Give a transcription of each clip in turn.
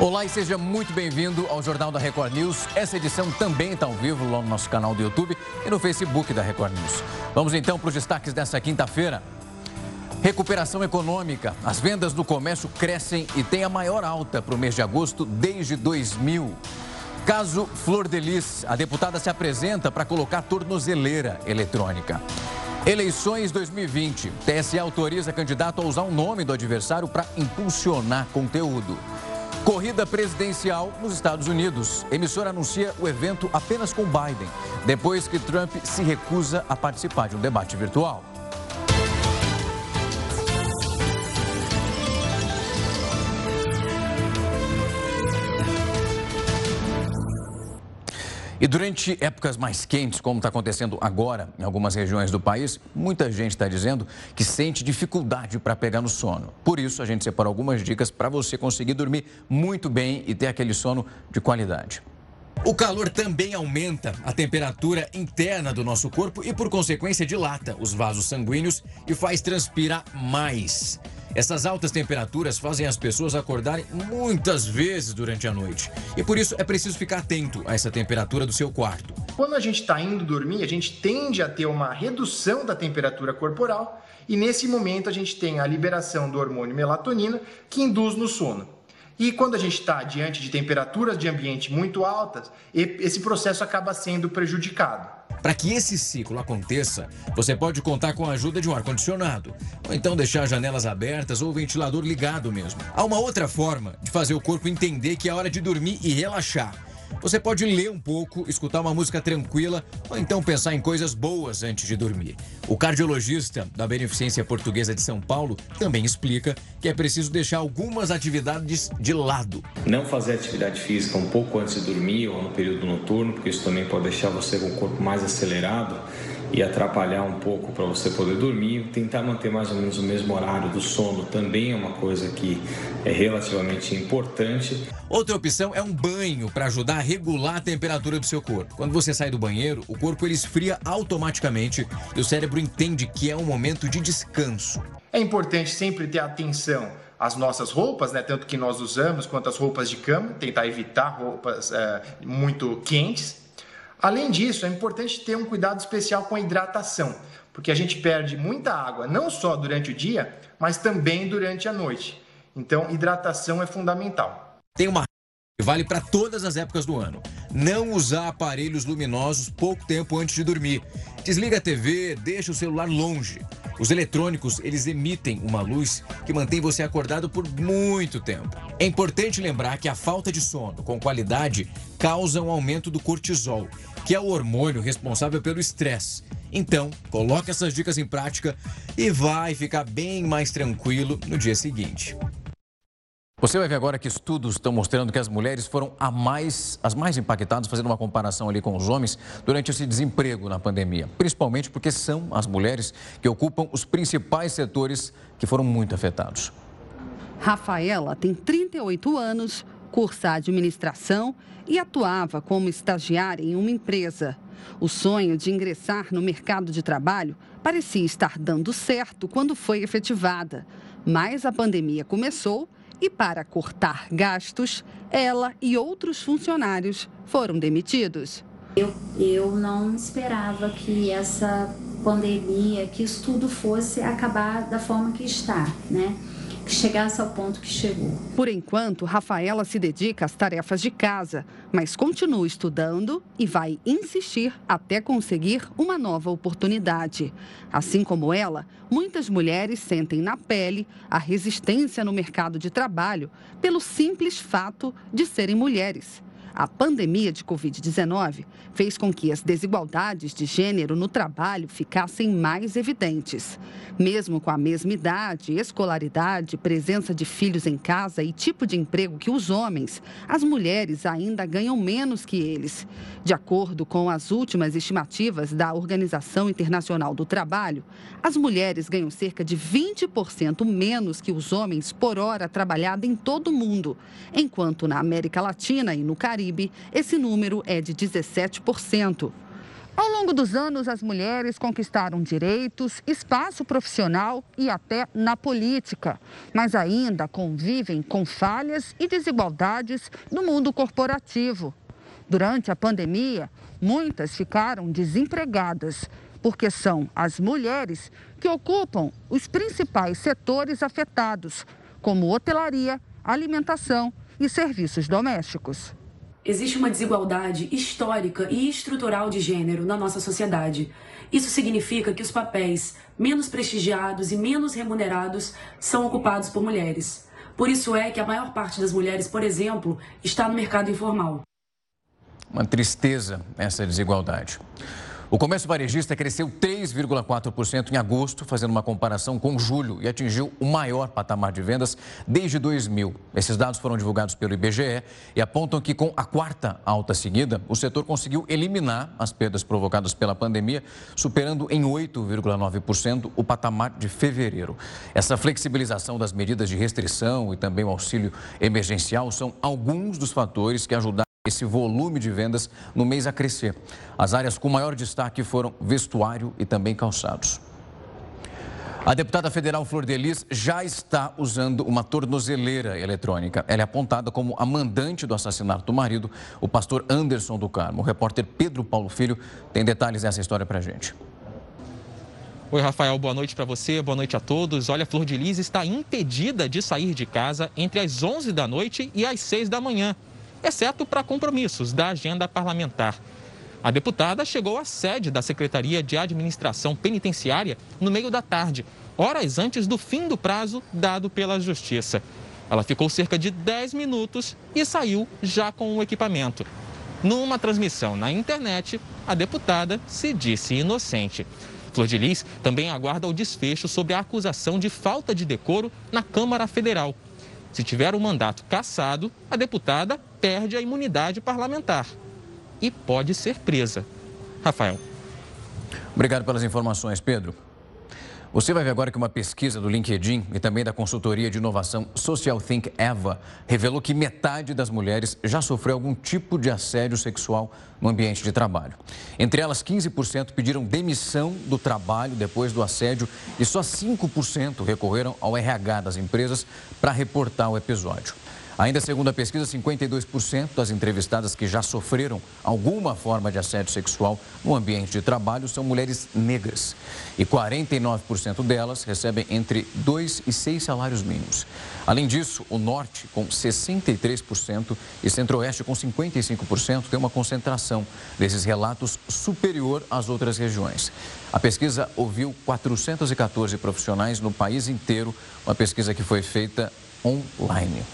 Olá e seja muito bem-vindo ao Jornal da Record News. Essa edição também está ao vivo lá no nosso canal do YouTube e no Facebook da Record News. Vamos então para os destaques dessa quinta-feira. Recuperação econômica. As vendas no comércio crescem e tem a maior alta para o mês de agosto desde 2000. Caso Flor de Lis, a deputada se apresenta para colocar tornozeleira eletrônica. Eleições 2020. TSE autoriza candidato a usar o nome do adversário para impulsionar conteúdo. Corrida presidencial nos Estados Unidos. Emissora anuncia o evento apenas com Biden, depois que Trump se recusa a participar de um debate virtual. E durante épocas mais quentes, como está acontecendo agora em algumas regiões do país, muita gente está dizendo que sente dificuldade para pegar no sono. Por isso, a gente separou algumas dicas para você conseguir dormir muito bem e ter aquele sono de qualidade. O calor também aumenta a temperatura interna do nosso corpo e, por consequência, dilata os vasos sanguíneos e faz transpirar mais. Essas altas temperaturas fazem as pessoas acordarem muitas vezes durante a noite. E por isso é preciso ficar atento a essa temperatura do seu quarto. Quando a gente está indo dormir, a gente tende a ter uma redução da temperatura corporal e nesse momento a gente tem a liberação do hormônio melatonina que induz no sono. E quando a gente está diante de temperaturas de ambiente muito altas, esse processo acaba sendo prejudicado. Para que esse ciclo aconteça, você pode contar com a ajuda de um ar-condicionado, ou então deixar janelas abertas ou o ventilador ligado mesmo. Há uma outra forma de fazer o corpo entender que é hora de dormir e relaxar. Você pode ler um pouco, escutar uma música tranquila ou então pensar em coisas boas antes de dormir. O cardiologista da Beneficência Portuguesa de São Paulo também explica que é preciso deixar algumas atividades de lado. Não fazer atividade física um pouco antes de dormir ou no período noturno, porque isso também pode deixar você com o corpo mais acelerado e atrapalhar um pouco para você poder dormir. Tentar manter mais ou menos o mesmo horário do sono também é uma coisa que é relativamente importante. Outra opção é um banho para ajudar a regular a temperatura do seu corpo. Quando você sai do banheiro, o corpo ele esfria automaticamente e o cérebro entende que é um momento de descanso. É importante sempre ter atenção às nossas roupas, né, tanto que nós usamos quanto as roupas de cama, tentar evitar roupas é, muito quentes Além disso, é importante ter um cuidado especial com a hidratação, porque a gente perde muita água, não só durante o dia, mas também durante a noite. Então, hidratação é fundamental. Tem uma que vale para todas as épocas do ano. Não usar aparelhos luminosos pouco tempo antes de dormir. Desliga a TV, deixa o celular longe. Os eletrônicos, eles emitem uma luz que mantém você acordado por muito tempo. É importante lembrar que a falta de sono com qualidade causa um aumento do cortisol, que é o hormônio responsável pelo estresse. Então, coloque essas dicas em prática e vai ficar bem mais tranquilo no dia seguinte. Você vai ver agora que estudos estão mostrando que as mulheres foram mais, as mais impactadas, fazendo uma comparação ali com os homens, durante esse desemprego na pandemia. Principalmente porque são as mulheres que ocupam os principais setores que foram muito afetados. Rafaela tem 38 anos, cursa administração e atuava como estagiária em uma empresa. O sonho de ingressar no mercado de trabalho parecia estar dando certo quando foi efetivada. Mas a pandemia começou e, para cortar gastos, ela e outros funcionários foram demitidos. Eu, eu não esperava que essa pandemia, que isso tudo fosse acabar da forma que está, né? Que chegasse ao ponto que chegou. Por enquanto, Rafaela se dedica às tarefas de casa, mas continua estudando e vai insistir até conseguir uma nova oportunidade. Assim como ela, muitas mulheres sentem na pele a resistência no mercado de trabalho pelo simples fato de serem mulheres. A pandemia de Covid-19 fez com que as desigualdades de gênero no trabalho ficassem mais evidentes. Mesmo com a mesma idade, escolaridade, presença de filhos em casa e tipo de emprego que os homens, as mulheres ainda ganham menos que eles. De acordo com as últimas estimativas da Organização Internacional do Trabalho, as mulheres ganham cerca de 20% menos que os homens por hora trabalhada em todo o mundo, enquanto na América Latina e no Caribe, esse número é de 17%. Ao longo dos anos, as mulheres conquistaram direitos, espaço profissional e até na política, mas ainda convivem com falhas e desigualdades no mundo corporativo. Durante a pandemia, muitas ficaram desempregadas, porque são as mulheres que ocupam os principais setores afetados, como hotelaria, alimentação e serviços domésticos. Existe uma desigualdade histórica e estrutural de gênero na nossa sociedade. Isso significa que os papéis menos prestigiados e menos remunerados são ocupados por mulheres. Por isso é que a maior parte das mulheres, por exemplo, está no mercado informal. Uma tristeza essa desigualdade. O comércio varejista cresceu 3,4% em agosto, fazendo uma comparação com julho, e atingiu o maior patamar de vendas desde 2000. Esses dados foram divulgados pelo IBGE e apontam que, com a quarta alta seguida, o setor conseguiu eliminar as perdas provocadas pela pandemia, superando em 8,9% o patamar de fevereiro. Essa flexibilização das medidas de restrição e também o auxílio emergencial são alguns dos fatores que ajudaram esse volume de vendas no mês a crescer. As áreas com maior destaque foram vestuário e também calçados. A deputada federal Flor Delis já está usando uma tornozeleira eletrônica. Ela é apontada como a mandante do assassinato do marido, o pastor Anderson do Carmo. O repórter Pedro Paulo Filho tem detalhes dessa história para a gente. Oi, Rafael, boa noite para você, boa noite a todos. Olha, Flor de Lis está impedida de sair de casa entre as 11 da noite e as 6 da manhã exceto para compromissos da agenda parlamentar. A deputada chegou à sede da Secretaria de Administração Penitenciária no meio da tarde, horas antes do fim do prazo dado pela Justiça. Ela ficou cerca de 10 minutos e saiu já com o equipamento. Numa transmissão na internet, a deputada se disse inocente. Flor de Lis também aguarda o desfecho sobre a acusação de falta de decoro na Câmara Federal. Se tiver o mandato cassado, a deputada perde a imunidade parlamentar e pode ser presa. Rafael. Obrigado pelas informações, Pedro. Você vai ver agora que uma pesquisa do LinkedIn e também da consultoria de inovação Social Think Eva revelou que metade das mulheres já sofreu algum tipo de assédio sexual no ambiente de trabalho. Entre elas, 15% pediram demissão do trabalho depois do assédio e só 5% recorreram ao RH das empresas para reportar o episódio. Ainda segundo a pesquisa, 52% das entrevistadas que já sofreram alguma forma de assédio sexual no ambiente de trabalho são mulheres negras. E 49% delas recebem entre 2 e 6 salários mínimos. Além disso, o Norte, com 63%, e Centro-Oeste, com 55%, tem uma concentração desses relatos superior às outras regiões. A pesquisa ouviu 414 profissionais no país inteiro, uma pesquisa que foi feita online.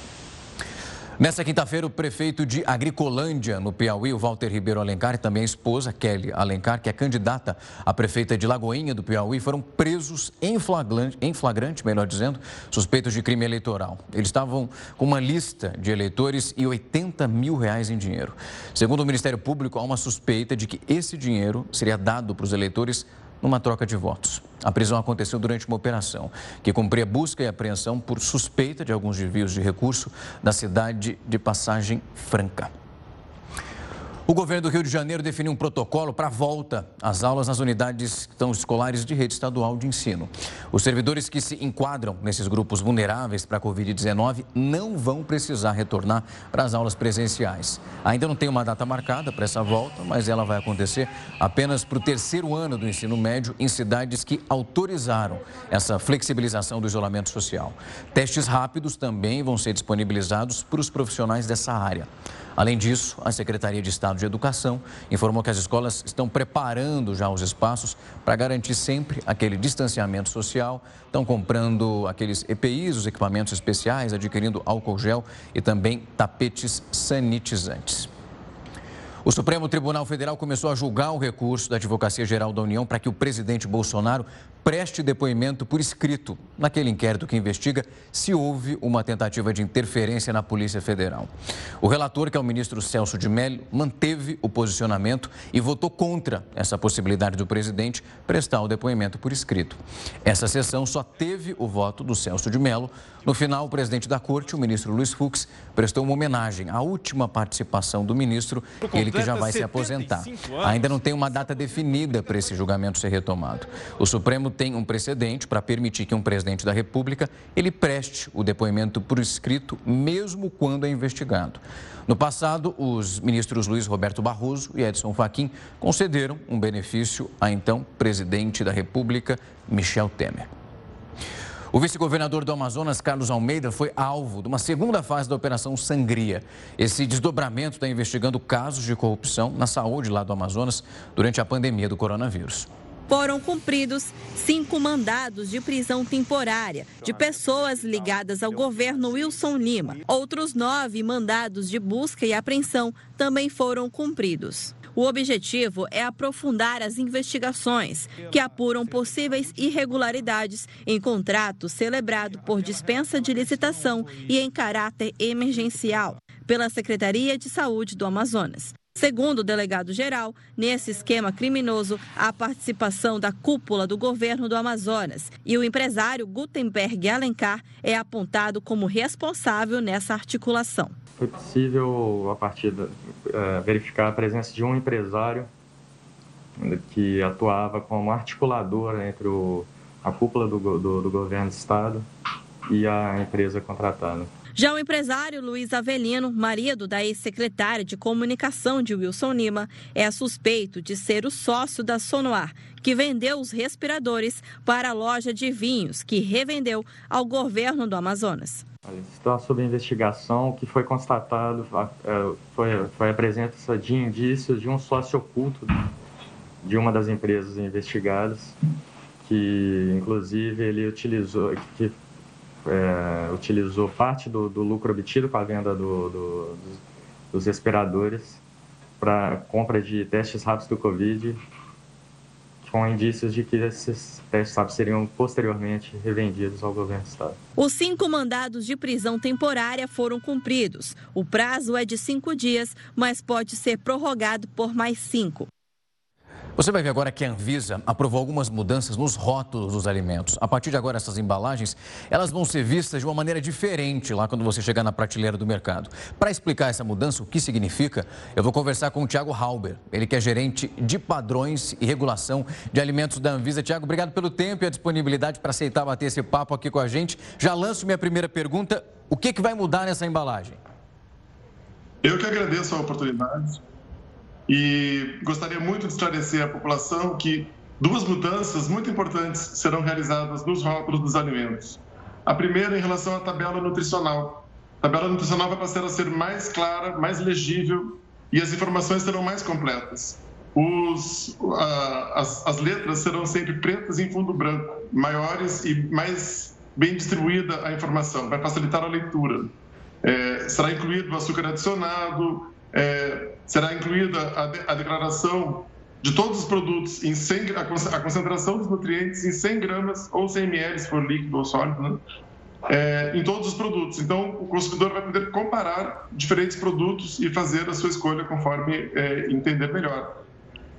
Nessa quinta-feira, o prefeito de Agricolândia, no Piauí, o Walter Ribeiro Alencar, e também a esposa, Kelly Alencar, que é candidata a prefeita de Lagoinha do Piauí, foram presos em flagrante, em flagrante, melhor dizendo, suspeitos de crime eleitoral. Eles estavam com uma lista de eleitores e 80 mil reais em dinheiro. Segundo o Ministério Público, há uma suspeita de que esse dinheiro seria dado para os eleitores numa troca de votos. A prisão aconteceu durante uma operação que cumpria busca e apreensão por suspeita de alguns desvios de recurso da cidade de Passagem Franca. O governo do Rio de Janeiro definiu um protocolo para a volta às aulas nas unidades escolares de rede estadual de ensino. Os servidores que se enquadram nesses grupos vulneráveis para a Covid-19 não vão precisar retornar para as aulas presenciais. Ainda não tem uma data marcada para essa volta, mas ela vai acontecer apenas para o terceiro ano do ensino médio em cidades que autorizaram essa flexibilização do isolamento social. Testes rápidos também vão ser disponibilizados para os profissionais dessa área. Além disso, a Secretaria de Estado de Educação informou que as escolas estão preparando já os espaços para garantir sempre aquele distanciamento social. Estão comprando aqueles EPIs, os equipamentos especiais, adquirindo álcool gel e também tapetes sanitizantes. O Supremo Tribunal Federal começou a julgar o recurso da Advocacia Geral da União para que o presidente Bolsonaro preste depoimento por escrito naquele inquérito que investiga se houve uma tentativa de interferência na Polícia Federal. O relator, que é o ministro Celso de Mello, manteve o posicionamento e votou contra essa possibilidade do presidente prestar o depoimento por escrito. Essa sessão só teve o voto do Celso de Mello. No final, o presidente da corte, o ministro Luiz Fux, prestou uma homenagem à última participação do ministro. Ele que já vai se aposentar. Ainda não tem uma data definida para esse julgamento ser retomado. O Supremo tem um precedente para permitir que um presidente da República ele preste o depoimento por escrito, mesmo quando é investigado. No passado, os ministros Luiz Roberto Barroso e Edson Fachin concederam um benefício a então presidente da República, Michel Temer. O vice-governador do Amazonas, Carlos Almeida, foi alvo de uma segunda fase da Operação Sangria. Esse desdobramento está investigando casos de corrupção na saúde lá do Amazonas durante a pandemia do coronavírus foram cumpridos cinco mandados de prisão temporária de pessoas ligadas ao governo Wilson Lima. Outros nove mandados de busca e apreensão também foram cumpridos. O objetivo é aprofundar as investigações que apuram possíveis irregularidades em contrato celebrado por dispensa de licitação e em caráter emergencial pela Secretaria de Saúde do Amazonas. Segundo o delegado-geral, nesse esquema criminoso, a participação da cúpula do governo do Amazonas e o empresário Gutenberg Alencar é apontado como responsável nessa articulação. Foi possível, a partir de, uh, verificar a presença de um empresário que atuava como articulador entre o, a cúpula do, do, do governo do Estado e a empresa contratada. Já o empresário Luiz Avelino, marido da ex-secretária de comunicação de Wilson Lima, é suspeito de ser o sócio da Sonoar, que vendeu os respiradores para a loja de vinhos, que revendeu ao governo do Amazonas. Está sob investigação que foi constatado, é, foi, foi a presença de indícios de um sócio oculto de uma das empresas investigadas, que inclusive ele utilizou, que é, utilizou parte do, do, lucro obtido com a venda do, do, dos respiradores para compra de testes rápidos do Covid, com indícios de que esses testes seriam posteriormente revendidos ao governo do Estado. Os cinco mandados de prisão temporária foram cumpridos. O prazo é de cinco dias, mas pode ser prorrogado por mais cinco. Você vai ver agora que a Anvisa aprovou algumas mudanças nos rótulos dos alimentos. A partir de agora, essas embalagens, elas vão ser vistas de uma maneira diferente lá quando você chegar na prateleira do mercado. Para explicar essa mudança, o que significa, eu vou conversar com o Tiago Halber, ele que é gerente de padrões e regulação de alimentos da Anvisa. Tiago, obrigado pelo tempo e a disponibilidade para aceitar bater esse papo aqui com a gente. Já lanço minha primeira pergunta, o que, que vai mudar nessa embalagem? Eu que agradeço a oportunidade. E gostaria muito de esclarecer à população que duas mudanças muito importantes serão realizadas nos rótulos dos alimentos. A primeira em relação à tabela nutricional. A tabela nutricional vai passar a ser mais clara, mais legível e as informações serão mais completas. Os, as, as letras serão sempre pretas em fundo branco, maiores e mais bem distribuída a informação, vai facilitar a leitura. É, será incluído o açúcar adicionado, é, será incluída a, de, a, declaração de todos os produtos em 100, a, concentração dos nutrientes em 100 gramas ou 100 ml, se for líquido ou sólido, né? é, em todos os produtos. Então, o consumidor vai poder comparar diferentes produtos e fazer a sua escolha conforme é, entender melhor.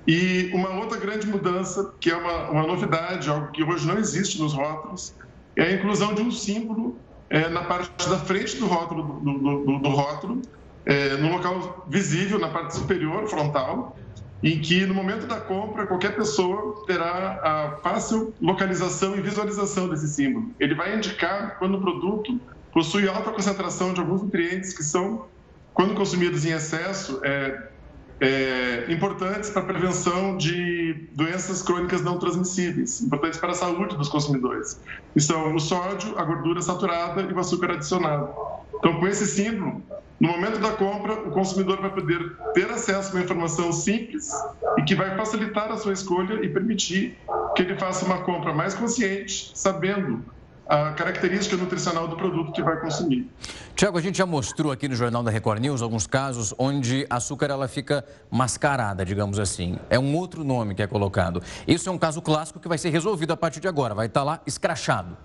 E uma outra grande mudança, que é uma, uma novidade, algo que hoje não existe nos rótulos, é a inclusão de um símbolo é, na parte da frente do rótulo, do, do, do, do rótulo é, no local visível, na parte superior, frontal, em que no momento da compra qualquer pessoa terá a fácil localização e visualização desse símbolo. Ele vai indicar quando o produto possui alta concentração de alguns nutrientes que são, quando consumidos em excesso, é, é, importantes para a prevenção de doenças crônicas não transmissíveis, importantes para a saúde dos consumidores. E são o sódio, a gordura saturada e o açúcar adicionado. Então, com esse símbolo, no momento da compra, o consumidor vai poder ter acesso a uma informação simples e que vai facilitar a sua escolha e permitir que ele faça uma compra mais consciente, sabendo a característica nutricional do produto que vai consumir. Tiago, a gente já mostrou aqui no Jornal da Record News alguns casos onde açúcar ela fica mascarada, digamos assim. É um outro nome que é colocado. Isso é um caso clássico que vai ser resolvido a partir de agora, vai estar lá escrachado.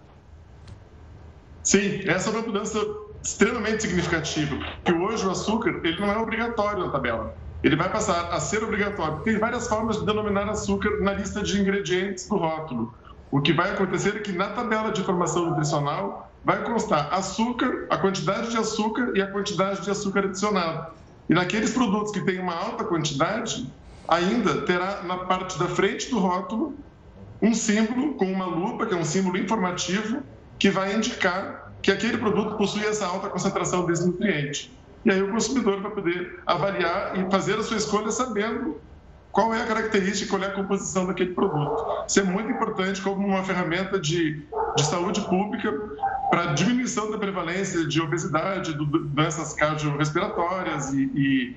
Sim, essa é uma mudança extremamente significativa, porque hoje o açúcar ele não é obrigatório na tabela. Ele vai passar a ser obrigatório. Tem várias formas de denominar açúcar na lista de ingredientes do rótulo. O que vai acontecer é que na tabela de informação nutricional vai constar açúcar, a quantidade de açúcar e a quantidade de açúcar adicionado. E naqueles produtos que têm uma alta quantidade, ainda terá na parte da frente do rótulo um símbolo com uma lupa, que é um símbolo informativo, que vai indicar que aquele produto possui essa alta concentração desse nutriente. E aí o consumidor vai poder avaliar e fazer a sua escolha sabendo qual é a característica, qual é a composição daquele produto. Isso é muito importante como uma ferramenta de, de saúde pública para diminuição da prevalência de obesidade, de doenças cardiorrespiratórias e,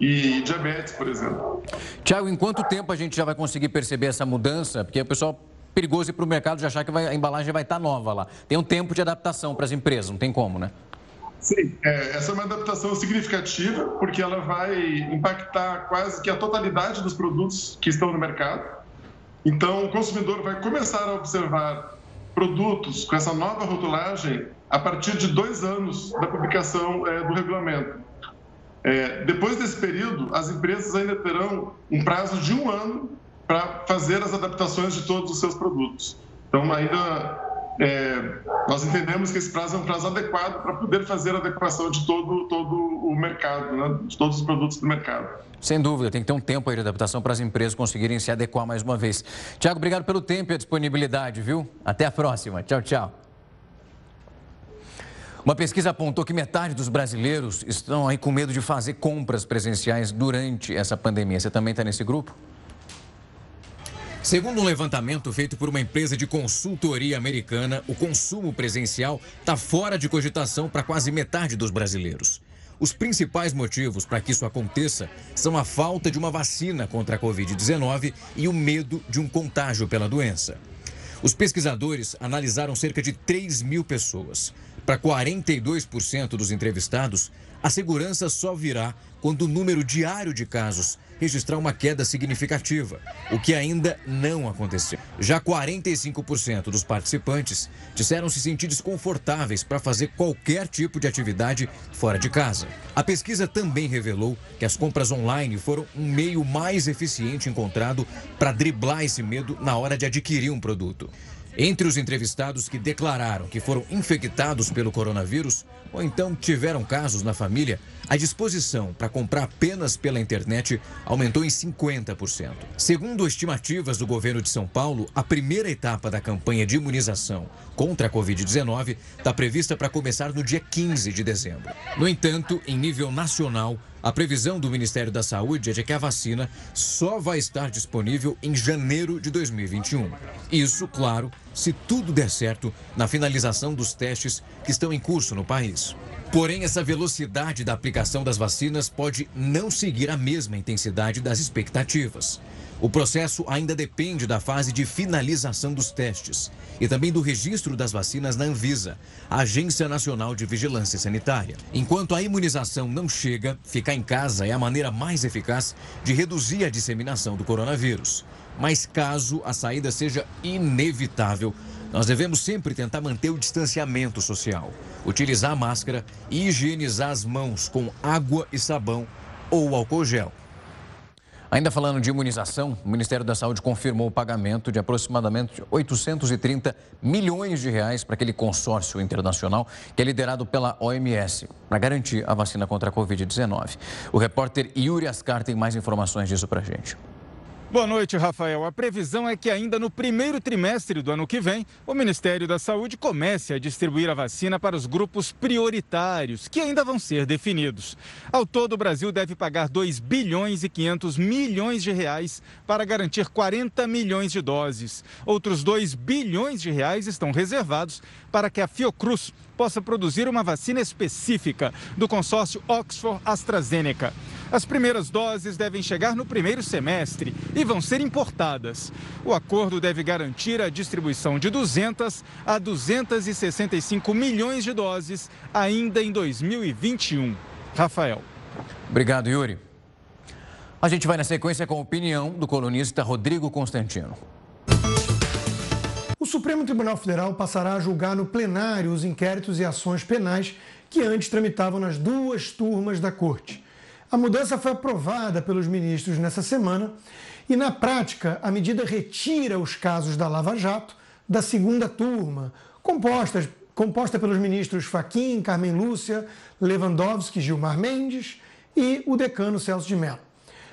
e, e diabetes, por exemplo. Tiago, em quanto tempo a gente já vai conseguir perceber essa mudança? Porque o pessoal perigoso ir para o mercado já achar que vai, a embalagem vai estar nova lá. Tem um tempo de adaptação para as empresas, não tem como, né? Sim, é, essa é uma adaptação significativa, porque ela vai impactar quase que a totalidade dos produtos que estão no mercado. Então, o consumidor vai começar a observar produtos com essa nova rotulagem a partir de dois anos da publicação é, do regulamento. É, depois desse período, as empresas ainda terão um prazo de um ano para fazer as adaptações de todos os seus produtos. Então, ainda é, nós entendemos que esse prazo é um prazo adequado para poder fazer a adequação de todo, todo o mercado, né? de todos os produtos do mercado. Sem dúvida, tem que ter um tempo aí de adaptação para as empresas conseguirem se adequar mais uma vez. Tiago, obrigado pelo tempo e a disponibilidade, viu? Até a próxima. Tchau, tchau. Uma pesquisa apontou que metade dos brasileiros estão aí com medo de fazer compras presenciais durante essa pandemia. Você também está nesse grupo? Segundo um levantamento feito por uma empresa de consultoria americana, o consumo presencial está fora de cogitação para quase metade dos brasileiros. Os principais motivos para que isso aconteça são a falta de uma vacina contra a Covid-19 e o medo de um contágio pela doença. Os pesquisadores analisaram cerca de 3 mil pessoas. Para 42% dos entrevistados, a segurança só virá quando o número diário de casos registrar uma queda significativa, o que ainda não aconteceu. Já 45% dos participantes disseram se sentir desconfortáveis para fazer qualquer tipo de atividade fora de casa. A pesquisa também revelou que as compras online foram um meio mais eficiente encontrado para driblar esse medo na hora de adquirir um produto. Entre os entrevistados que declararam que foram infectados pelo coronavírus ou então tiveram casos na família, a disposição para comprar apenas pela internet aumentou em 50%. Segundo estimativas do governo de São Paulo, a primeira etapa da campanha de imunização contra a Covid-19 está prevista para começar no dia 15 de dezembro. No entanto, em nível nacional, a previsão do Ministério da Saúde é de que a vacina só vai estar disponível em janeiro de 2021. Isso, claro, se tudo der certo na finalização dos testes que estão em curso no país. Porém, essa velocidade da aplicação das vacinas pode não seguir a mesma intensidade das expectativas. O processo ainda depende da fase de finalização dos testes e também do registro das vacinas na Anvisa, Agência Nacional de Vigilância Sanitária. Enquanto a imunização não chega, ficar em casa é a maneira mais eficaz de reduzir a disseminação do coronavírus. Mas caso a saída seja inevitável, nós devemos sempre tentar manter o distanciamento social, utilizar máscara e higienizar as mãos com água e sabão ou álcool gel. Ainda falando de imunização, o Ministério da Saúde confirmou o pagamento de aproximadamente 830 milhões de reais para aquele consórcio internacional que é liderado pela OMS para garantir a vacina contra a Covid-19. O repórter Yuri Ascar tem mais informações disso para a gente. Boa noite, Rafael. A previsão é que ainda no primeiro trimestre do ano que vem, o Ministério da Saúde comece a distribuir a vacina para os grupos prioritários, que ainda vão ser definidos. Ao todo, o Brasil deve pagar 2 bilhões e 500 milhões de reais para garantir 40 milhões de doses. Outros 2 bilhões de reais estão reservados para que a Fiocruz possa produzir uma vacina específica do consórcio Oxford AstraZeneca. As primeiras doses devem chegar no primeiro semestre e vão ser importadas. O acordo deve garantir a distribuição de 200 a 265 milhões de doses ainda em 2021. Rafael. Obrigado, Yuri. A gente vai na sequência com a opinião do colunista Rodrigo Constantino. Supremo Tribunal Federal passará a julgar no plenário os inquéritos e ações penais que antes tramitavam nas duas turmas da Corte. A mudança foi aprovada pelos ministros nessa semana e, na prática, a medida retira os casos da Lava Jato da segunda turma, composta, pelos ministros Faquim, Carmen Lúcia, Lewandowski, Gilmar Mendes e o decano Celso de Mello.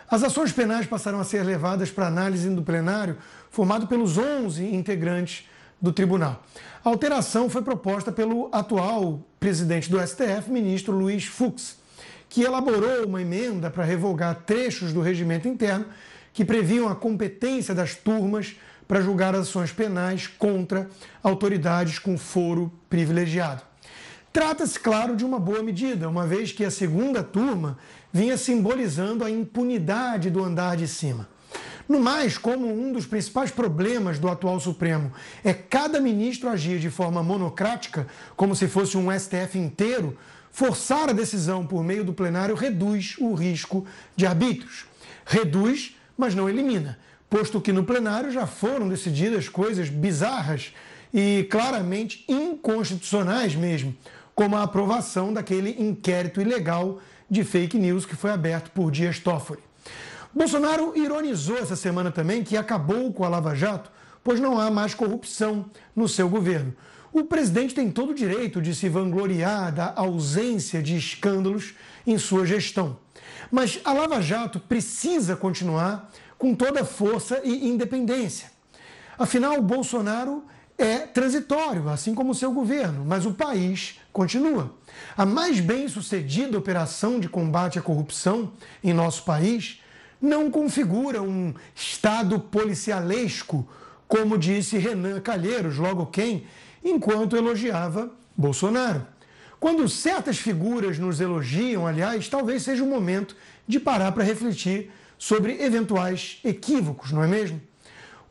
As ações penais passaram a ser levadas para análise do plenário, formado pelos 11 integrantes do tribunal. A alteração foi proposta pelo atual presidente do STF, ministro Luiz Fux, que elaborou uma emenda para revogar trechos do regimento interno que previam a competência das turmas para julgar ações penais contra autoridades com foro privilegiado. Trata-se, claro, de uma boa medida, uma vez que a segunda turma vinha simbolizando a impunidade do andar de cima. No mais, como um dos principais problemas do atual Supremo é cada ministro agir de forma monocrática, como se fosse um STF inteiro, forçar a decisão por meio do plenário reduz o risco de arbítrios. Reduz, mas não elimina, posto que no plenário já foram decididas coisas bizarras e claramente inconstitucionais mesmo, como a aprovação daquele inquérito ilegal de fake news que foi aberto por Dias Toffoli. Bolsonaro ironizou essa semana também que acabou com a Lava Jato, pois não há mais corrupção no seu governo. O presidente tem todo o direito de se vangloriar da ausência de escândalos em sua gestão. Mas a Lava Jato precisa continuar com toda a força e independência. Afinal, Bolsonaro é transitório, assim como seu governo, mas o país continua. A mais bem sucedida operação de combate à corrupção em nosso país não configura um Estado policialesco, como disse Renan Calheiros, logo quem, enquanto elogiava Bolsonaro. Quando certas figuras nos elogiam, aliás, talvez seja o momento de parar para refletir sobre eventuais equívocos, não é mesmo?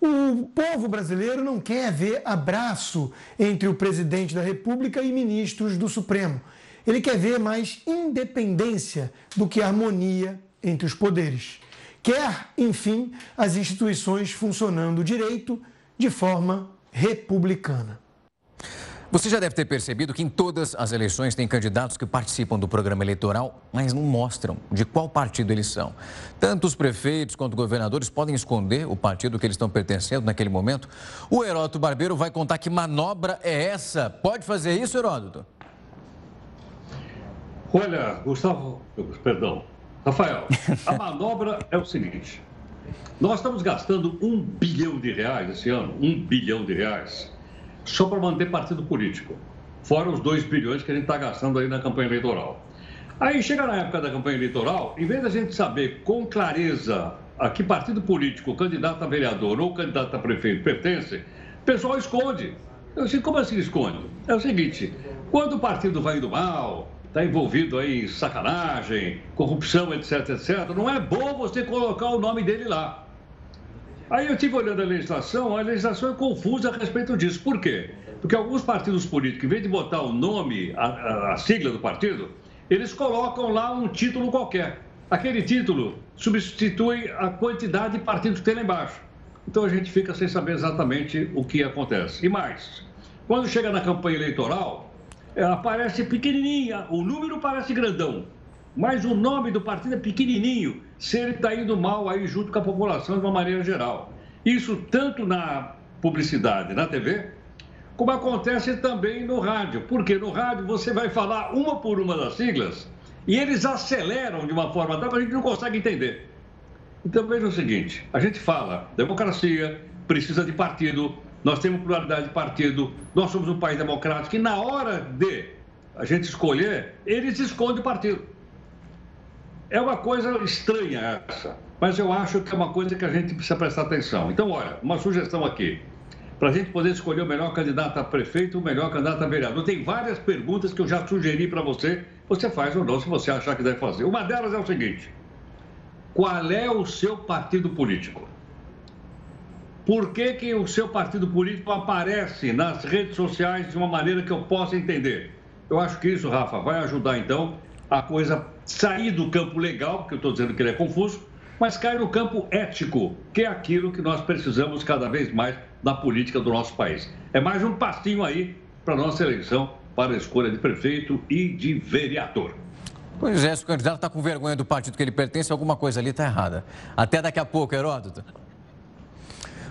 O povo brasileiro não quer ver abraço entre o presidente da República e ministros do Supremo. Ele quer ver mais independência do que harmonia entre os poderes quer, enfim, as instituições funcionando direito de forma republicana. Você já deve ter percebido que em todas as eleições tem candidatos que participam do programa eleitoral, mas não mostram de qual partido eles são. Tanto os prefeitos quanto governadores podem esconder o partido que eles estão pertencendo naquele momento. O Heródoto Barbeiro vai contar que manobra é essa. Pode fazer isso, Heródoto? Olha, Gustavo, perdão, Rafael, a manobra é o seguinte: nós estamos gastando um bilhão de reais esse ano, um bilhão de reais, só para manter partido político, fora os dois bilhões que a gente está gastando aí na campanha eleitoral. Aí chega na época da campanha eleitoral, em vez da gente saber com clareza a que partido político candidato a vereador ou candidato a prefeito pertence, o pessoal esconde. Eu sei, como assim esconde? É o seguinte, quando o partido vai indo mal, está envolvido aí em sacanagem, corrupção, etc, etc, não é bom você colocar o nome dele lá. Aí eu tive olhando a legislação, a legislação é confusa a respeito disso. Por quê? Porque alguns partidos políticos, em vez de botar o nome, a, a, a sigla do partido, eles colocam lá um título qualquer. Aquele título substitui a quantidade de partidos que tem lá embaixo. Então a gente fica sem saber exatamente o que acontece. E mais, quando chega na campanha eleitoral, ela parece pequenininha, o número parece grandão, mas o nome do partido é pequenininho, se ele está indo mal aí junto com a população de uma maneira geral. Isso tanto na publicidade, na TV, como acontece também no rádio, porque no rádio você vai falar uma por uma das siglas e eles aceleram de uma forma tal que a gente não consegue entender. Então veja o seguinte: a gente fala democracia, precisa de partido, nós temos pluralidade de partido, nós somos um país democrático e na hora de a gente escolher, eles escondem o partido. É uma coisa estranha essa, mas eu acho que é uma coisa que a gente precisa prestar atenção. Então, olha, uma sugestão aqui. Para a gente poder escolher o melhor candidato a prefeito, o melhor candidato a vereador. Tem várias perguntas que eu já sugeri para você. Você faz ou não, se você achar que deve fazer. Uma delas é o seguinte: qual é o seu partido político? Por que, que o seu partido político aparece nas redes sociais de uma maneira que eu possa entender? Eu acho que isso, Rafa, vai ajudar então a coisa sair do campo legal, porque eu estou dizendo que ele é confuso, mas cair no campo ético, que é aquilo que nós precisamos cada vez mais da política do nosso país. É mais um passinho aí para a nossa eleição para a escolha de prefeito e de vereador. Pois é, se o candidato está com vergonha do partido que ele pertence, alguma coisa ali está errada. Até daqui a pouco, Heródoto.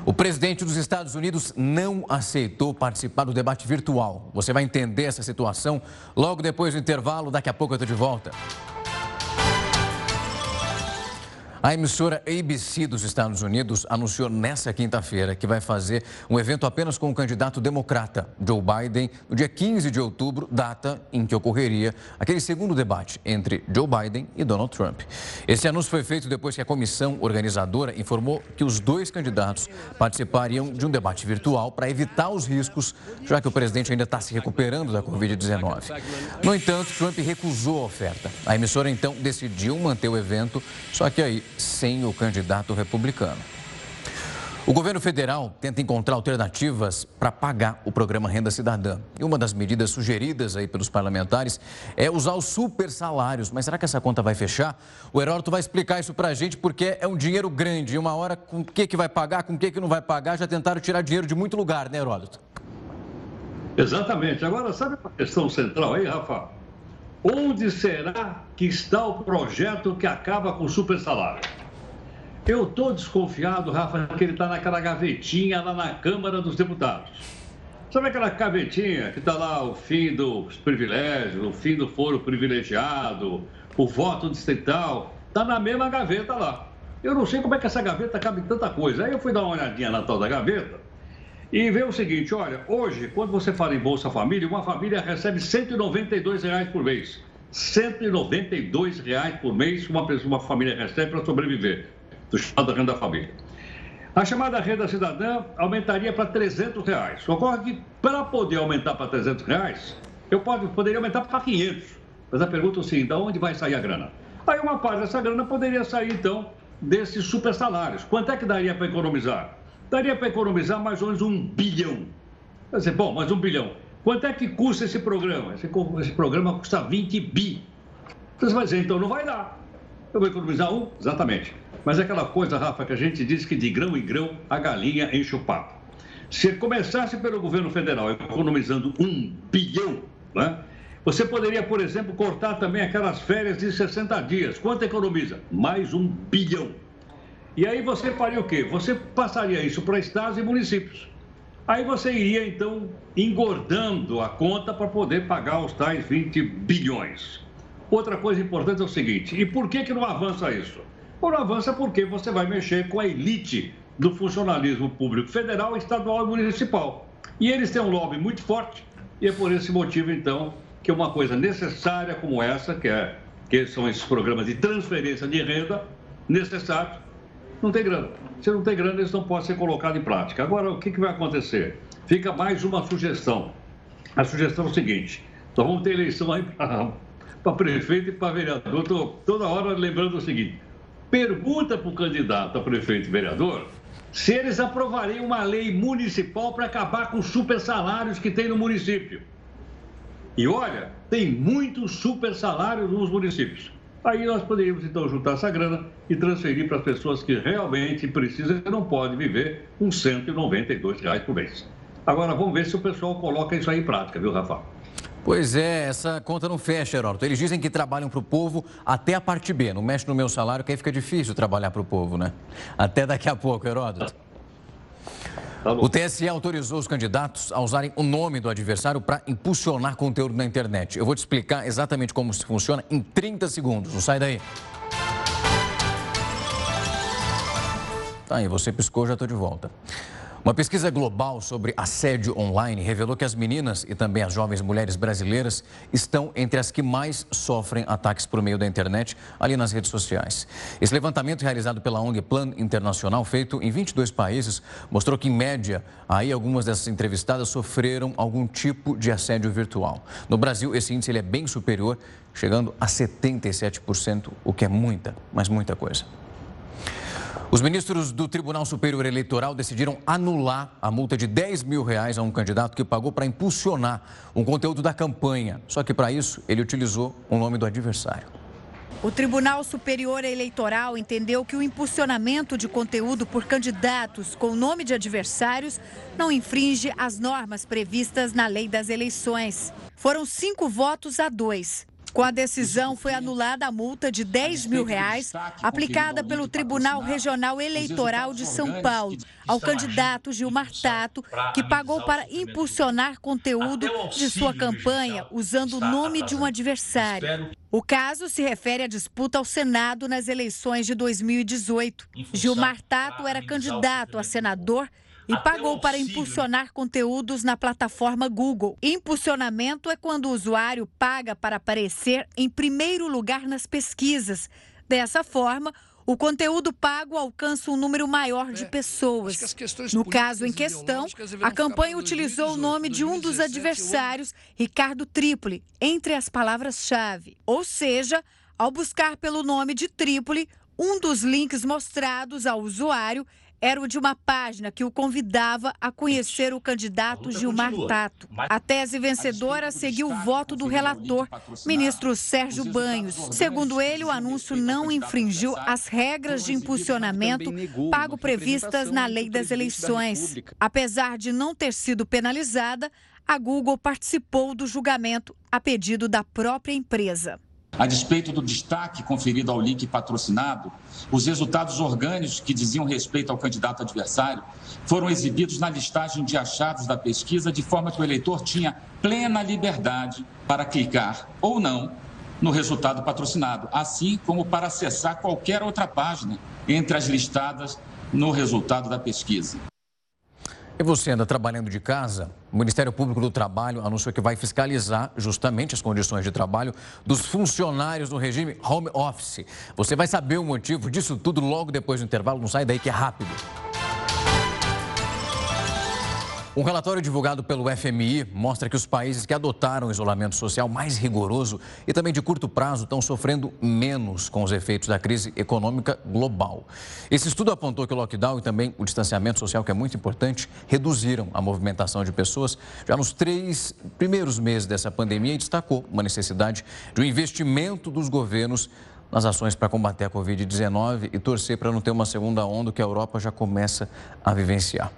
O presidente dos Estados Unidos não aceitou participar do debate virtual. Você vai entender essa situação logo depois do intervalo. Daqui a pouco eu estou de volta. A emissora ABC dos Estados Unidos anunciou nesta quinta-feira que vai fazer um evento apenas com o candidato democrata Joe Biden no dia 15 de outubro, data em que ocorreria aquele segundo debate entre Joe Biden e Donald Trump. Esse anúncio foi feito depois que a comissão organizadora informou que os dois candidatos participariam de um debate virtual para evitar os riscos, já que o presidente ainda está se recuperando da Covid-19. No entanto, Trump recusou a oferta. A emissora então decidiu manter o evento, só que aí sem o candidato republicano. O governo federal tenta encontrar alternativas para pagar o programa Renda Cidadã. E uma das medidas sugeridas aí pelos parlamentares é usar os super salários. Mas será que essa conta vai fechar? O Heródoto vai explicar isso para a gente porque é um dinheiro grande. E uma hora, com o que, que vai pagar, com o que, que não vai pagar, já tentaram tirar dinheiro de muito lugar, né, Heródoto? Exatamente. Agora, sabe a questão central aí, Rafa? Onde será que está o projeto que acaba com o super salário? Eu estou desconfiado, Rafa, que ele está naquela gavetinha lá na Câmara dos Deputados. Sabe aquela gavetinha que está lá o fim dos privilégios, o fim do foro privilegiado, o voto distrital? Está na mesma gaveta lá. Eu não sei como é que essa gaveta cabe tanta coisa. Aí eu fui dar uma olhadinha na tal da gaveta e ver o seguinte: olha, hoje, quando você fala em Bolsa Família, uma família recebe 192 reais por mês. 192 reais por mês uma, pessoa, uma família recebe para sobreviver do chamado renda família. A chamada renda cidadã aumentaria para 300 reais. Ocorre que, para poder aumentar para 300 reais, eu pode, poderia aumentar para 500. Mas a pergunta é seguinte, de onde vai sair a grana? Aí uma parte dessa grana poderia sair, então, desses super salários. Quanto é que daria para economizar? Daria para economizar mais ou menos um bilhão. Dizer, bom, mais um bilhão. Quanto é que custa esse programa? Esse, esse programa custa 20 bi. Você vai dizer, então não vai dar. Eu vou economizar um? Exatamente. Mas é aquela coisa, Rafa, que a gente diz que de grão em grão a galinha enche o papo. Se começasse pelo governo federal economizando um bilhão, né? Você poderia, por exemplo, cortar também aquelas férias de 60 dias. Quanto economiza? Mais um bilhão. E aí você faria o quê? Você passaria isso para estados e municípios. Aí você iria, então, engordando a conta para poder pagar os tais 20 bilhões. Outra coisa importante é o seguinte: e por que, que não avança isso? Não avança porque você vai mexer com a elite do funcionalismo público federal, estadual e municipal. E eles têm um lobby muito forte, e é por esse motivo, então, que uma coisa necessária como essa, que, é, que são esses programas de transferência de renda, necessários, não tem grana. Se não tem grana, eles não podem ser colocados em prática. Agora, o que, que vai acontecer? Fica mais uma sugestão. A sugestão é o seguinte: nós vamos ter eleição aí para prefeito e para vereador. Estou toda hora lembrando o seguinte: pergunta para o candidato a prefeito e vereador se eles aprovariam uma lei municipal para acabar com os super salários que tem no município. E olha, tem muitos super salários nos municípios. Aí nós poderíamos então juntar essa grana e transferir para as pessoas que realmente precisam e não podem viver com 192 reais por mês. Agora vamos ver se o pessoal coloca isso aí em prática, viu, Rafa? Pois é, essa conta não fecha, Heródoto. Eles dizem que trabalham para o povo até a parte B. Não mexe no meu salário, que aí fica difícil trabalhar para o povo, né? Até daqui a pouco, Heródoto. Tá o TSE autorizou os candidatos a usarem o nome do adversário para impulsionar conteúdo na internet. Eu vou te explicar exatamente como isso funciona em 30 segundos. Não sai daí. Tá aí, você piscou, já estou de volta. Uma pesquisa global sobre assédio online revelou que as meninas e também as jovens mulheres brasileiras estão entre as que mais sofrem ataques por meio da internet, ali nas redes sociais. Esse levantamento realizado pela ONG Plan Internacional, feito em 22 países, mostrou que, em média, aí algumas dessas entrevistadas sofreram algum tipo de assédio virtual. No Brasil, esse índice ele é bem superior, chegando a 77%, o que é muita, mas muita coisa. Os ministros do Tribunal Superior Eleitoral decidiram anular a multa de 10 mil reais a um candidato que pagou para impulsionar um conteúdo da campanha. Só que para isso ele utilizou o nome do adversário. O Tribunal Superior Eleitoral entendeu que o impulsionamento de conteúdo por candidatos com nome de adversários não infringe as normas previstas na lei das eleições. Foram cinco votos a dois. Com a decisão, foi anulada a multa de 10 mil reais aplicada pelo Tribunal Regional Eleitoral de São Paulo ao candidato Gilmar Tato, que pagou para impulsionar conteúdo de sua campanha usando o nome de um adversário. O caso se refere à disputa ao Senado nas eleições de 2018. Gilmar Tato era candidato a senador e pagou para impulsionar conteúdos na plataforma Google. Impulsionamento é quando o usuário paga para aparecer em primeiro lugar nas pesquisas. Dessa forma, o conteúdo pago alcança um número maior de é, pessoas. No caso em questão, a campanha utilizou o nome de um dos adversários, Ricardo Trípoli, entre as palavras-chave. Ou seja, ao buscar pelo nome de Trípoli, um dos links mostrados ao usuário era o de uma página que o convidava a conhecer o candidato Gilmar Tato. A tese vencedora seguiu o voto do relator, ministro Sérgio Banhos. Segundo ele, o anúncio não infringiu as regras de impulsionamento pago previstas na lei das eleições. Apesar de não ter sido penalizada, a Google participou do julgamento a pedido da própria empresa. A despeito do destaque conferido ao link patrocinado, os resultados orgânicos que diziam respeito ao candidato adversário foram exibidos na listagem de achados da pesquisa, de forma que o eleitor tinha plena liberdade para clicar ou não no resultado patrocinado, assim como para acessar qualquer outra página entre as listadas no resultado da pesquisa. E você anda trabalhando de casa? O Ministério Público do Trabalho anunciou que vai fiscalizar justamente as condições de trabalho dos funcionários no regime home office. Você vai saber o motivo disso tudo logo depois do intervalo. Não sai daí que é rápido. Um relatório divulgado pelo FMI mostra que os países que adotaram o isolamento social mais rigoroso e também de curto prazo estão sofrendo menos com os efeitos da crise econômica global. Esse estudo apontou que o lockdown e também o distanciamento social, que é muito importante, reduziram a movimentação de pessoas já nos três primeiros meses dessa pandemia e destacou uma necessidade de um investimento dos governos nas ações para combater a Covid-19 e torcer para não ter uma segunda onda que a Europa já começa a vivenciar.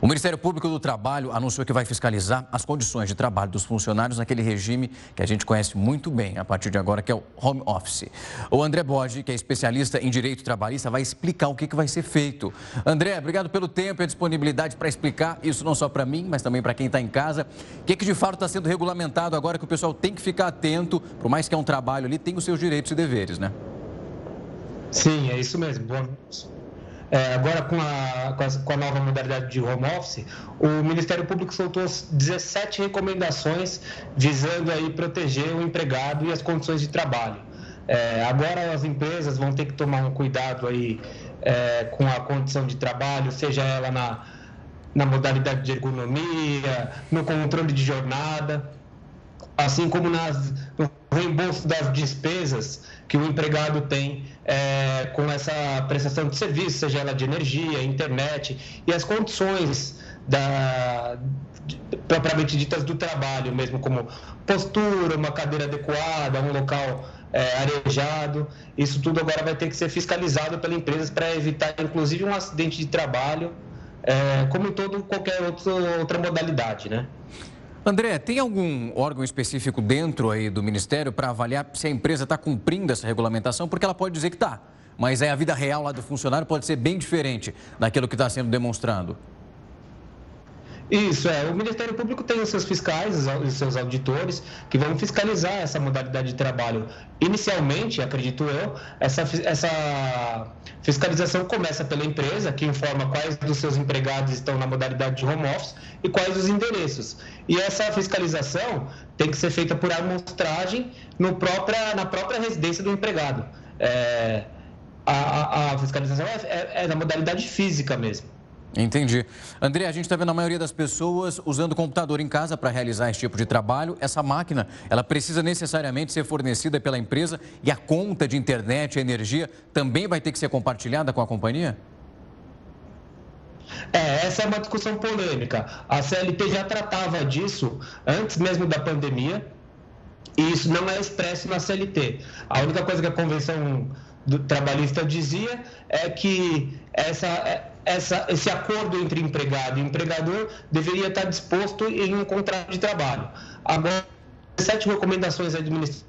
O Ministério Público do Trabalho anunciou que vai fiscalizar as condições de trabalho dos funcionários naquele regime que a gente conhece muito bem a partir de agora, que é o home office. O André Borges, que é especialista em direito trabalhista, vai explicar o que, vai ser feito. André, obrigado pelo tempo e a disponibilidade para explicar isso não só para mim, mas também para quem está em casa. O que, que de fato está sendo regulamentado agora que o pessoal tem que ficar atento, por mais que é um trabalho ali, tem os seus direitos e deveres, né? Sim, é isso mesmo. Bom, é, agora, com a, com a, com, a, nova modalidade de home office, o Ministério Público soltou 17 recomendações visando aí proteger o empregado e as condições de trabalho. É, agora as empresas vão ter que tomar um cuidado aí é, com a condição de trabalho, seja ela na, na modalidade de ergonomia, no controle de jornada, assim como nas, no reembolso das despesas que o empregado tem é, com essa prestação de serviço, seja ela de energia, internet, e as condições da, propriamente ditas do trabalho, mesmo como postura, uma cadeira adequada, um local é, arejado. Isso tudo agora vai ter que ser fiscalizado pela empresa para evitar, inclusive, um acidente de trabalho, é, como em todo qualquer outro, outra modalidade, né? André, tem algum órgão específico dentro aí do Ministério para avaliar se a empresa está cumprindo essa regulamentação? Porque ela pode dizer que está, mas aí a vida real lá do funcionário pode ser bem diferente daquilo que está sendo demonstrado. Isso, é. O Ministério Público tem os seus fiscais, os seus auditores, que vão fiscalizar essa modalidade de trabalho. Inicialmente, acredito eu, essa, essa fiscalização começa pela empresa, que informa quais dos seus empregados estão na modalidade de home office e quais os endereços. E essa fiscalização tem que ser feita por amostragem no própria, na própria residência do empregado. É, a, a, fiscalização é, é, é na modalidade física mesmo. Entendi. André, a gente está vendo a maioria das pessoas usando computador em casa para realizar esse tipo de trabalho. Essa máquina, ela precisa necessariamente ser fornecida pela empresa e a conta de internet e energia também vai ter que ser compartilhada com a companhia? É, essa é uma discussão polêmica. A CLT já tratava disso antes mesmo da pandemia e isso não é expresso na CLT. A única coisa que a Convenção do trabalhista dizia é que essa é, essa, esse acordo entre empregado e empregador deveria estar disposto em um contrato de trabalho. Agora, sete recomendações Ministério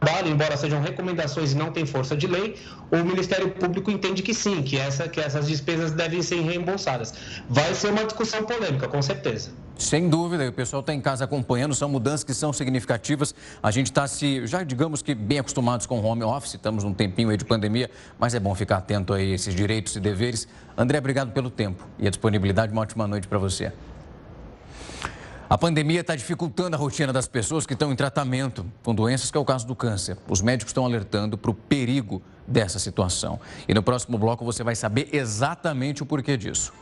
trabalho, embora sejam recomendações e não tem força de lei, o Ministério Público entende que sim, que, essa, que essas despesas devem ser reembolsadas. Vai ser uma discussão polêmica, com certeza. Sem dúvida, o pessoal está em casa acompanhando, são mudanças que são significativas. A gente está se, já digamos que bem acostumados com home office, estamos num tempinho aí de pandemia, mas é bom ficar atento a esses direitos e deveres. André, obrigado pelo tempo e a disponibilidade. Uma ótima noite para você. A pandemia está dificultando a rotina das pessoas que estão em tratamento com doenças, que é o caso do câncer. Os médicos estão alertando para o perigo dessa situação. E no próximo bloco você vai saber exatamente o porquê disso.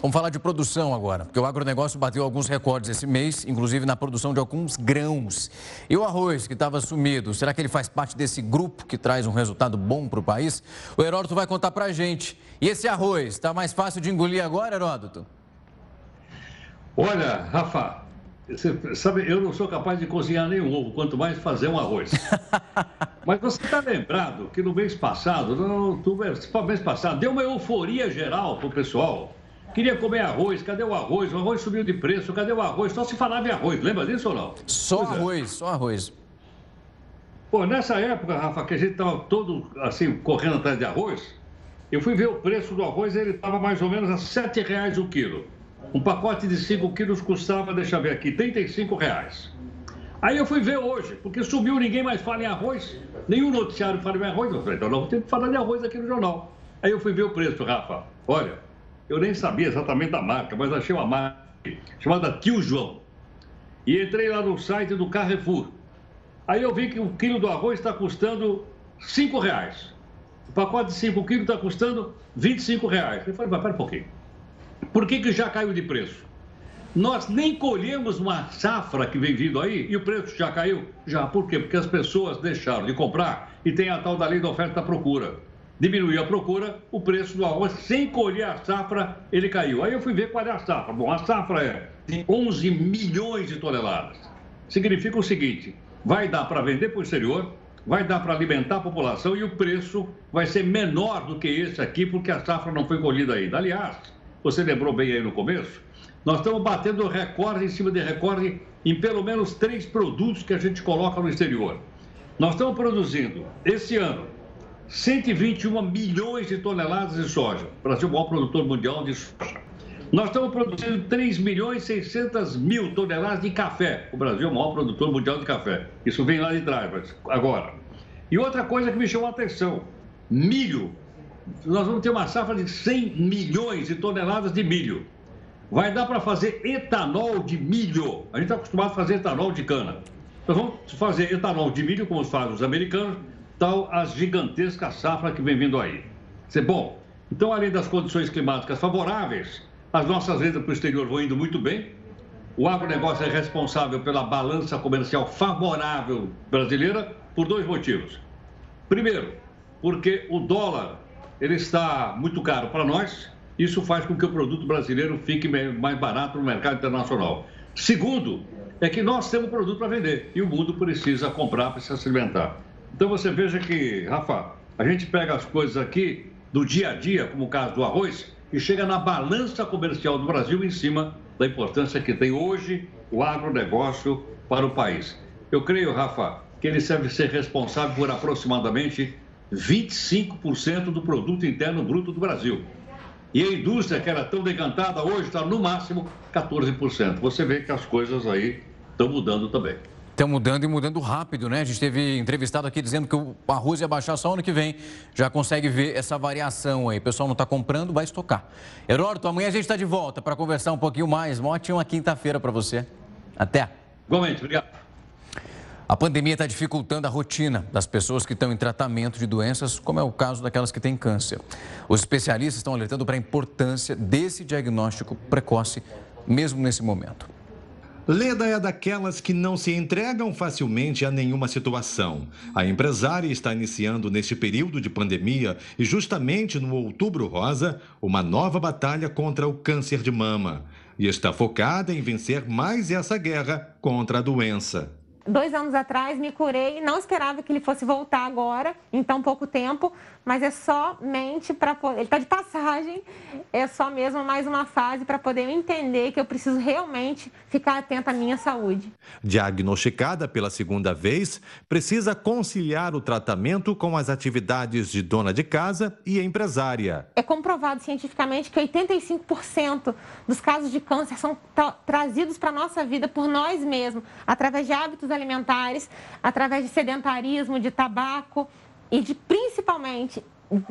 Vamos falar de produção agora, porque o agronegócio bateu alguns recordes esse mês, inclusive na produção de alguns grãos. E o arroz, que estava sumido, será que ele faz parte desse grupo que traz um resultado bom para o país? O Heródoto vai contar para a gente. E esse arroz, está mais fácil de engolir agora, Heródoto? Olha, Rafa, você sabe, eu não sou capaz de cozinhar nenhum ovo, quanto mais fazer um arroz. Mas você está lembrado que no mês passado, no, no mês passado, deu uma euforia geral para o pessoal Queria comer arroz, cadê o arroz? O arroz subiu de preço, cadê o arroz? Só se falava em arroz, lembra disso ou não? Só pois é. arroz, é. só arroz. Pô, nessa época, Rafa, que a gente estava todo assim, correndo atrás de arroz, eu fui ver o preço do arroz ele estava mais ou menos a R$ reais o quilo. Um pacote de 5 quilos custava, deixa eu ver aqui, R$ reais. Aí eu fui ver hoje, porque subiu, ninguém mais fala em arroz, nenhum noticiário fala em arroz. Eu falei, então não vou ter que falar de arroz aqui no jornal. Aí eu fui ver o preço, Rafa. Olha, eu nem sabia exatamente a marca, mas achei uma marca chamada Tio João. E entrei lá no site do Carrefour. Aí eu vi que o quilo do arroz está custando cinco reais. O pacote de 5 quilos está custando 25 reais. Eu falei, mas pera um pouquinho. Por que, que já caiu de preço? Nós nem colhemos uma safra que vem vindo aí e o preço já caiu? Já. Por quê? Porque as pessoas deixaram de comprar e tem a tal da lei da oferta e da procura diminuiu a procura, o preço do arroz, sem colher a safra, ele caiu. Aí eu fui ver qual é a safra. Bom, a safra é de 11 milhões de toneladas. Significa o seguinte: vai dar para vender para o exterior, vai dar para alimentar a população e o preço vai ser menor do que esse aqui, porque a safra não foi colhida ainda. Aliás, você lembrou bem aí no começo, nós estamos batendo recorde em cima de recorde em pelo menos três produtos que a gente coloca no exterior. Nós estamos produzindo esse ano 121 milhões de toneladas de soja. O Brasil é o maior produtor mundial de soja. Nós estamos produzindo 3 milhões e 600 mil toneladas de café. O Brasil é o maior produtor mundial de café. Isso vem lá de trás, mas agora. E outra coisa que me chamou a atenção: milho. Nós vamos ter uma safra de 100 milhões de toneladas de milho. Vai dar para fazer etanol de milho. A gente está acostumado a fazer etanol de cana. Nós vamos fazer etanol de milho, como fazem os americanos, tal as gigantescas safras que vem vindo aí. Bom. Então, além das condições climáticas favoráveis, as nossas vendas para o exterior vão indo muito bem. O agronegócio é responsável pela balança comercial favorável brasileira por dois motivos. Primeiro, porque o dólar ele está muito caro para nós, isso faz com que o produto brasileiro fique mais barato no mercado internacional. Segundo, é que nós temos produto para vender e o mundo precisa comprar para se alimentar. Então você veja que, Rafa, a gente pega as coisas aqui do dia a dia, como o caso do arroz, e chega na balança comercial do Brasil em cima da importância que tem hoje o agronegócio para o país. Eu creio, Rafa, que ele deve ser responsável por aproximadamente 25% do produto interno bruto do Brasil. E a indústria, que era tão decantada, hoje está no máximo 14%. Você vê que as coisas aí estão mudando também. Estão mudando e mudando rápido, né? A gente teve entrevistado aqui dizendo que o arroz ia baixar só ano que vem. Já consegue ver essa variação aí. O pessoal não está comprando, vai estocar. Heródoto, amanhã a gente está de volta para conversar um pouquinho mais. Uma ótima quinta-feira para você. Até. Igualmente, obrigado. A pandemia está dificultando a rotina das pessoas que estão em tratamento de doenças, como é o caso daquelas que têm câncer. Os especialistas estão alertando para a importância desse diagnóstico precoce, mesmo nesse momento. Leda é daquelas que não se entregam facilmente a nenhuma situação. A empresária está iniciando neste período de pandemia e justamente no Outubro Rosa, uma nova batalha contra o câncer de mama. E está focada em vencer mais essa guerra contra a doença. dois anos atrás, me curei, não esperava que ele fosse voltar agora, em tão pouco tempo, mas é somente para ele está de passagem, é só mesmo mais uma fase para poder entender que eu preciso realmente ficar atenta à minha saúde. Diagnosticada pela segunda vez, precisa conciliar o tratamento com as atividades de dona de casa e empresária. É comprovado cientificamente que 85% dos casos de câncer são tra trazidos para a nossa vida por nós mesmos, através de hábitos alimentares, através de sedentarismo, de tabaco e de principalmente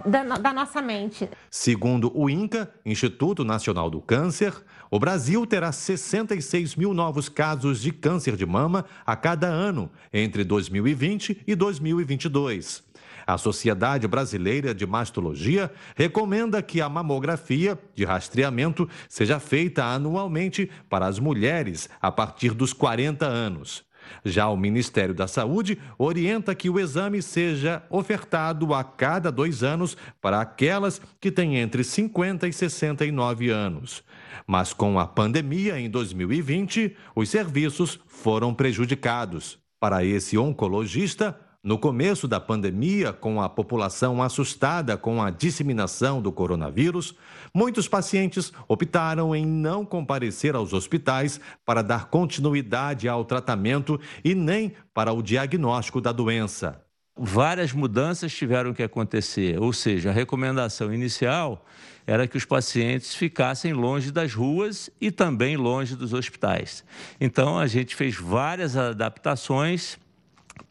da, da, nossa mente. Segundo o INCA, Instituto Nacional do Câncer, o Brasil terá 66 mil novos casos de câncer de mama a cada ano entre 2020 e 2022. A Sociedade Brasileira de Mastologia recomenda que a mamografia de rastreamento seja feita anualmente para as mulheres a partir dos 40 anos. Já o Ministério da Saúde orienta que o exame seja ofertado a cada dois anos para aquelas que têm entre 50 e 69 anos. Mas com a pandemia em 2020, os serviços foram prejudicados. Para esse oncologista, no começo da pandemia, com a população assustada com a disseminação do coronavírus, muitos pacientes optaram em não comparecer aos hospitais para dar continuidade ao tratamento e nem para o diagnóstico da doença. Várias mudanças tiveram que acontecer, ou seja, a recomendação inicial era que os pacientes ficassem longe das ruas e também longe dos hospitais. Então, a gente fez várias adaptações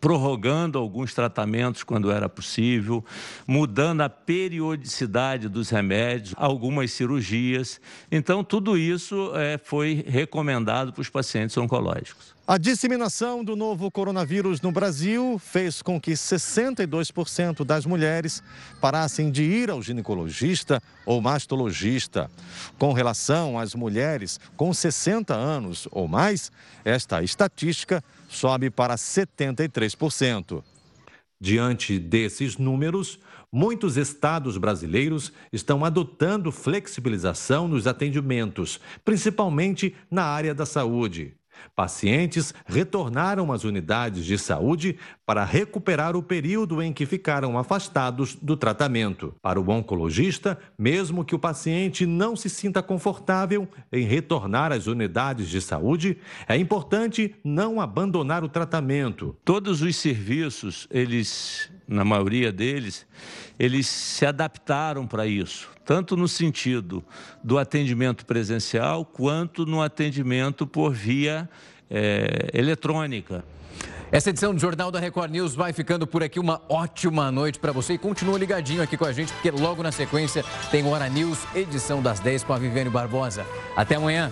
prorrogando alguns tratamentos quando era possível, mudando a periodicidade dos remédios, algumas cirurgias. Então, tudo isso é, foi recomendado para os pacientes oncológicos. A disseminação do novo coronavírus no Brasil fez com que 62% das mulheres parassem de ir ao ginecologista ou mastologista. Com relação às mulheres com 60 anos ou mais, esta estatística sobe para 73%. Diante desses números, muitos estados brasileiros estão adotando flexibilização nos atendimentos, principalmente na área da saúde. Pacientes retornaram às unidades de saúde para recuperar o período em que ficaram afastados do tratamento. Para o oncologista, mesmo que o paciente não se sinta confortável em retornar às unidades de saúde, é importante não abandonar o tratamento. Todos os serviços, eles, na maioria deles, eles se adaptaram para isso tanto no sentido do atendimento presencial, quanto no atendimento por via é, eletrônica. Essa edição do Jornal da Record News vai ficando por aqui. Uma ótima noite para você e continua ligadinho aqui com a gente, porque logo na sequência tem Hora News, edição das 10 com a Viviane Barbosa. Até amanhã.